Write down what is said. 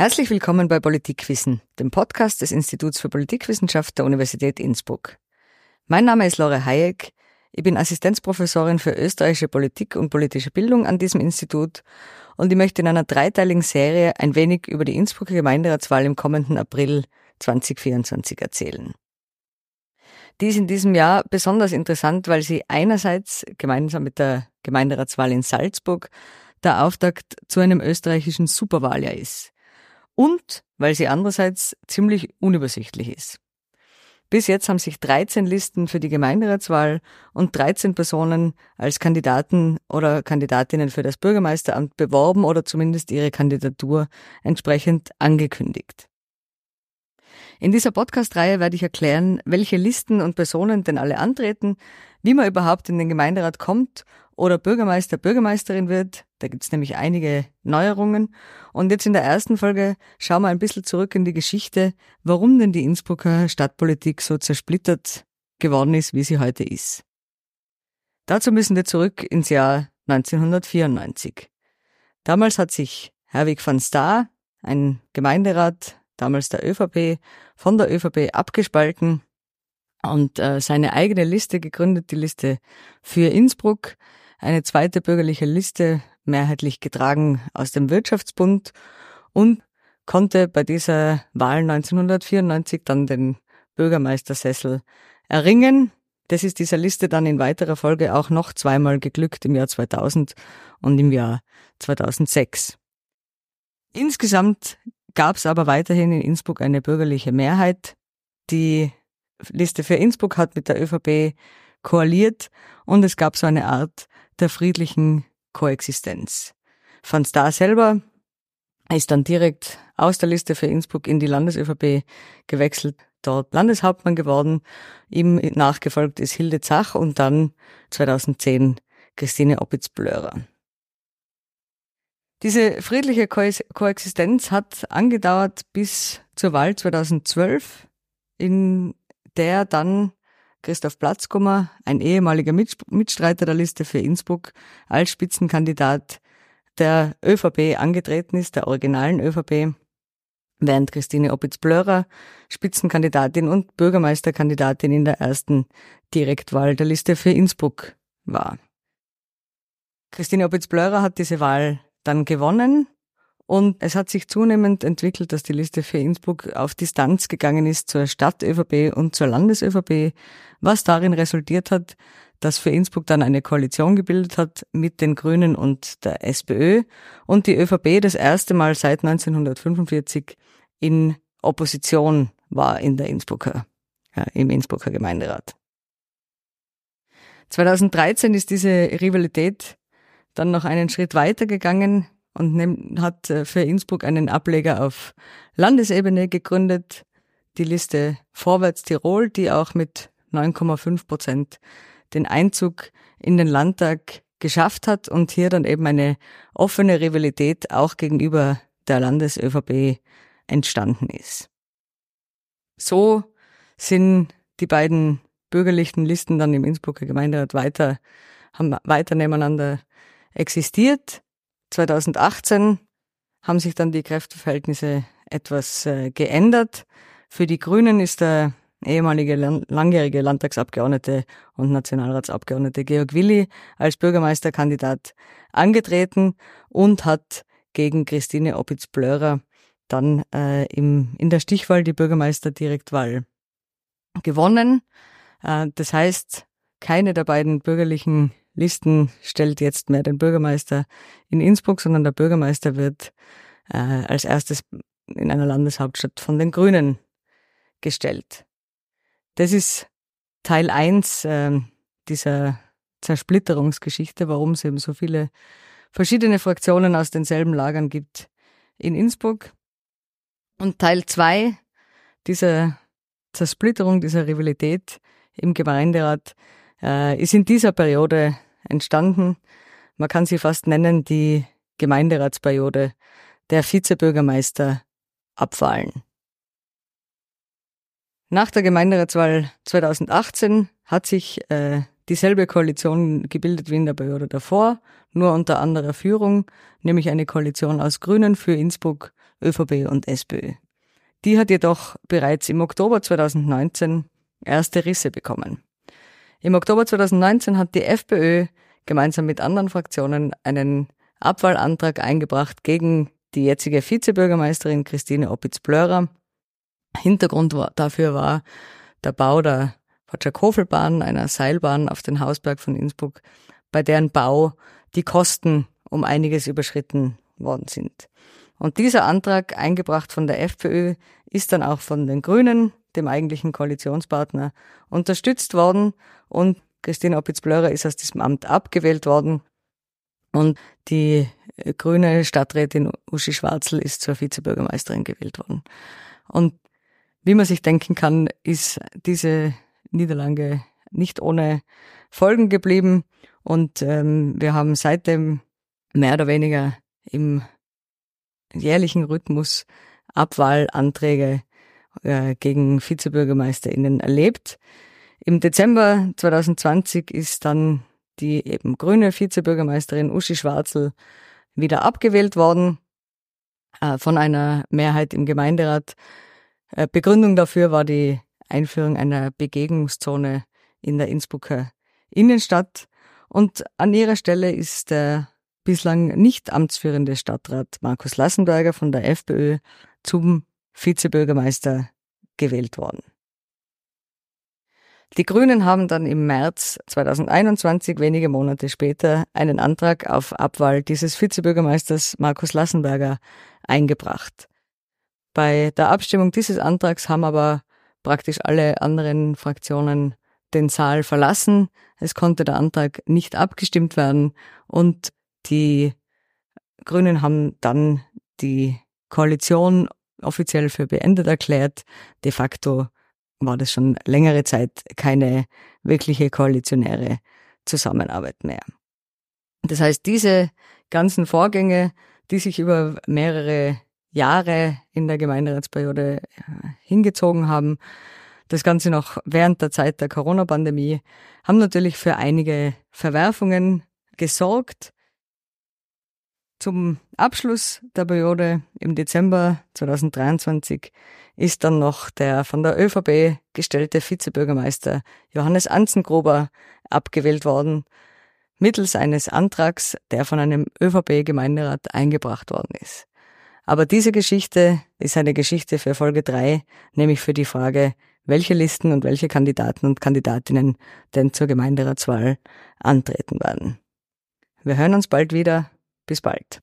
Herzlich willkommen bei Politikwissen, dem Podcast des Instituts für Politikwissenschaft der Universität Innsbruck. Mein Name ist Lore Hayek. Ich bin Assistenzprofessorin für österreichische Politik und politische Bildung an diesem Institut und ich möchte in einer dreiteiligen Serie ein wenig über die Innsbrucker Gemeinderatswahl im kommenden April 2024 erzählen. Die ist in diesem Jahr besonders interessant, weil sie einerseits gemeinsam mit der Gemeinderatswahl in Salzburg der Auftakt zu einem österreichischen Superwahljahr ist. Und weil sie andererseits ziemlich unübersichtlich ist. Bis jetzt haben sich 13 Listen für die Gemeinderatswahl und 13 Personen als Kandidaten oder Kandidatinnen für das Bürgermeisteramt beworben oder zumindest ihre Kandidatur entsprechend angekündigt. In dieser Podcast-Reihe werde ich erklären, welche Listen und Personen denn alle antreten, wie man überhaupt in den Gemeinderat kommt oder Bürgermeister, Bürgermeisterin wird. Da gibt's nämlich einige Neuerungen. Und jetzt in der ersten Folge schauen wir ein bisschen zurück in die Geschichte, warum denn die Innsbrucker Stadtpolitik so zersplittert geworden ist, wie sie heute ist. Dazu müssen wir zurück ins Jahr 1994. Damals hat sich Herwig van Staar, ein Gemeinderat damals der ÖVP, von der ÖVP abgespalten und äh, seine eigene Liste gegründet, die Liste für Innsbruck, eine zweite bürgerliche Liste, mehrheitlich getragen aus dem Wirtschaftsbund und konnte bei dieser Wahl 1994 dann den Bürgermeistersessel erringen. Das ist dieser Liste dann in weiterer Folge auch noch zweimal geglückt im Jahr 2000 und im Jahr 2006. Insgesamt gab es aber weiterhin in Innsbruck eine bürgerliche Mehrheit. Die Liste für Innsbruck hat mit der ÖVP koaliert und es gab so eine Art der friedlichen Koexistenz. Van Staar selber ist dann direkt aus der Liste für Innsbruck in die Landes-ÖVP gewechselt, dort Landeshauptmann geworden. Ihm nachgefolgt ist Hilde Zach und dann 2010 Christine Opitz-Blörer. Diese friedliche Ko Koexistenz hat angedauert bis zur Wahl 2012, in der dann Christoph Platzkummer, ein ehemaliger Mitstreiter der Liste für Innsbruck, als Spitzenkandidat der ÖVP angetreten ist, der originalen ÖVP, während Christine Opitz-Blörer Spitzenkandidatin und Bürgermeisterkandidatin in der ersten Direktwahl der Liste für Innsbruck war. Christine Opitz-Blörer hat diese Wahl dann gewonnen und es hat sich zunehmend entwickelt, dass die Liste für Innsbruck auf Distanz gegangen ist zur Stadt-ÖVP und zur Landes-ÖVP, was darin resultiert hat, dass für Innsbruck dann eine Koalition gebildet hat mit den Grünen und der SPÖ und die ÖVP das erste Mal seit 1945 in Opposition war in der Innsbrucker, äh, im Innsbrucker Gemeinderat. 2013 ist diese Rivalität dann noch einen Schritt weiter und hat äh, für Innsbruck einen Ableger auf Landesebene gegründet, die Liste Vorwärts Tirol, die auch mit 9,5 Prozent den Einzug in den Landtag geschafft hat und hier dann eben eine offene Rivalität auch gegenüber der Landes-ÖVP entstanden ist. So sind die beiden bürgerlichen Listen dann im Innsbrucker Gemeinderat weiter, haben weiter nebeneinander existiert. 2018 haben sich dann die Kräfteverhältnisse etwas äh, geändert. Für die Grünen ist der ehemalige langjährige Landtagsabgeordnete und Nationalratsabgeordnete Georg Willi als Bürgermeisterkandidat angetreten und hat gegen Christine Opitz-Blörer dann äh, im, in der Stichwahl die Bürgermeisterdirektwahl gewonnen. Äh, das heißt, keine der beiden bürgerlichen Listen stellt jetzt mehr den Bürgermeister in Innsbruck, sondern der Bürgermeister wird äh, als erstes in einer Landeshauptstadt von den Grünen gestellt. Das ist Teil eins äh, dieser Zersplitterungsgeschichte, warum es eben so viele verschiedene Fraktionen aus denselben Lagern gibt in Innsbruck. Und Teil zwei dieser Zersplitterung, dieser Rivalität im Gemeinderat äh, ist in dieser Periode entstanden. Man kann sie fast nennen die Gemeinderatsperiode der Vizebürgermeister abfallen. Nach der Gemeinderatswahl 2018 hat sich äh, dieselbe Koalition gebildet wie in der Periode davor, nur unter anderer Führung, nämlich eine Koalition aus Grünen für Innsbruck, ÖVP und SPÖ. Die hat jedoch bereits im Oktober 2019 erste Risse bekommen. Im Oktober 2019 hat die FPÖ gemeinsam mit anderen Fraktionen einen Abwahlantrag eingebracht gegen die jetzige Vizebürgermeisterin Christine Opitz-Blörer. Hintergrund dafür war der Bau der Watschakofelbahn, einer Seilbahn auf den Hausberg von Innsbruck, bei deren Bau die Kosten um einiges überschritten worden sind. Und dieser Antrag, eingebracht von der FPÖ, ist dann auch von den Grünen, dem eigentlichen Koalitionspartner, unterstützt worden. Und Christine Opitz-Blörer ist aus diesem Amt abgewählt worden. Und die grüne Stadträtin Uschi Schwarzl ist zur Vizebürgermeisterin gewählt worden. Und wie man sich denken kann, ist diese Niederlage nicht ohne Folgen geblieben. Und ähm, wir haben seitdem mehr oder weniger im jährlichen Rhythmus Abwahlanträge äh, gegen VizebürgermeisterInnen erlebt. Im Dezember 2020 ist dann die eben grüne Vizebürgermeisterin Uschi Schwarzl wieder abgewählt worden äh, von einer Mehrheit im Gemeinderat. Äh, Begründung dafür war die Einführung einer Begegnungszone in der Innsbrucker Innenstadt. Und an ihrer Stelle ist der bislang nicht amtsführende Stadtrat Markus Lassenberger von der FPÖ zum Vizebürgermeister gewählt worden. Die Grünen haben dann im März 2021, wenige Monate später, einen Antrag auf Abwahl dieses Vizebürgermeisters Markus Lassenberger eingebracht. Bei der Abstimmung dieses Antrags haben aber praktisch alle anderen Fraktionen den Saal verlassen. Es konnte der Antrag nicht abgestimmt werden und die Grünen haben dann die Koalition offiziell für beendet erklärt. De facto war das schon längere Zeit keine wirkliche koalitionäre Zusammenarbeit mehr. Das heißt, diese ganzen Vorgänge, die sich über mehrere Jahre in der Gemeinderatsperiode hingezogen haben, das Ganze noch während der Zeit der Corona-Pandemie, haben natürlich für einige Verwerfungen gesorgt. Zum Abschluss der Periode im Dezember 2023 ist dann noch der von der ÖVP gestellte Vizebürgermeister Johannes Anzengruber abgewählt worden, mittels eines Antrags, der von einem ÖVP-Gemeinderat eingebracht worden ist. Aber diese Geschichte ist eine Geschichte für Folge drei, nämlich für die Frage, welche Listen und welche Kandidaten und Kandidatinnen denn zur Gemeinderatswahl antreten werden. Wir hören uns bald wieder. Bis bald.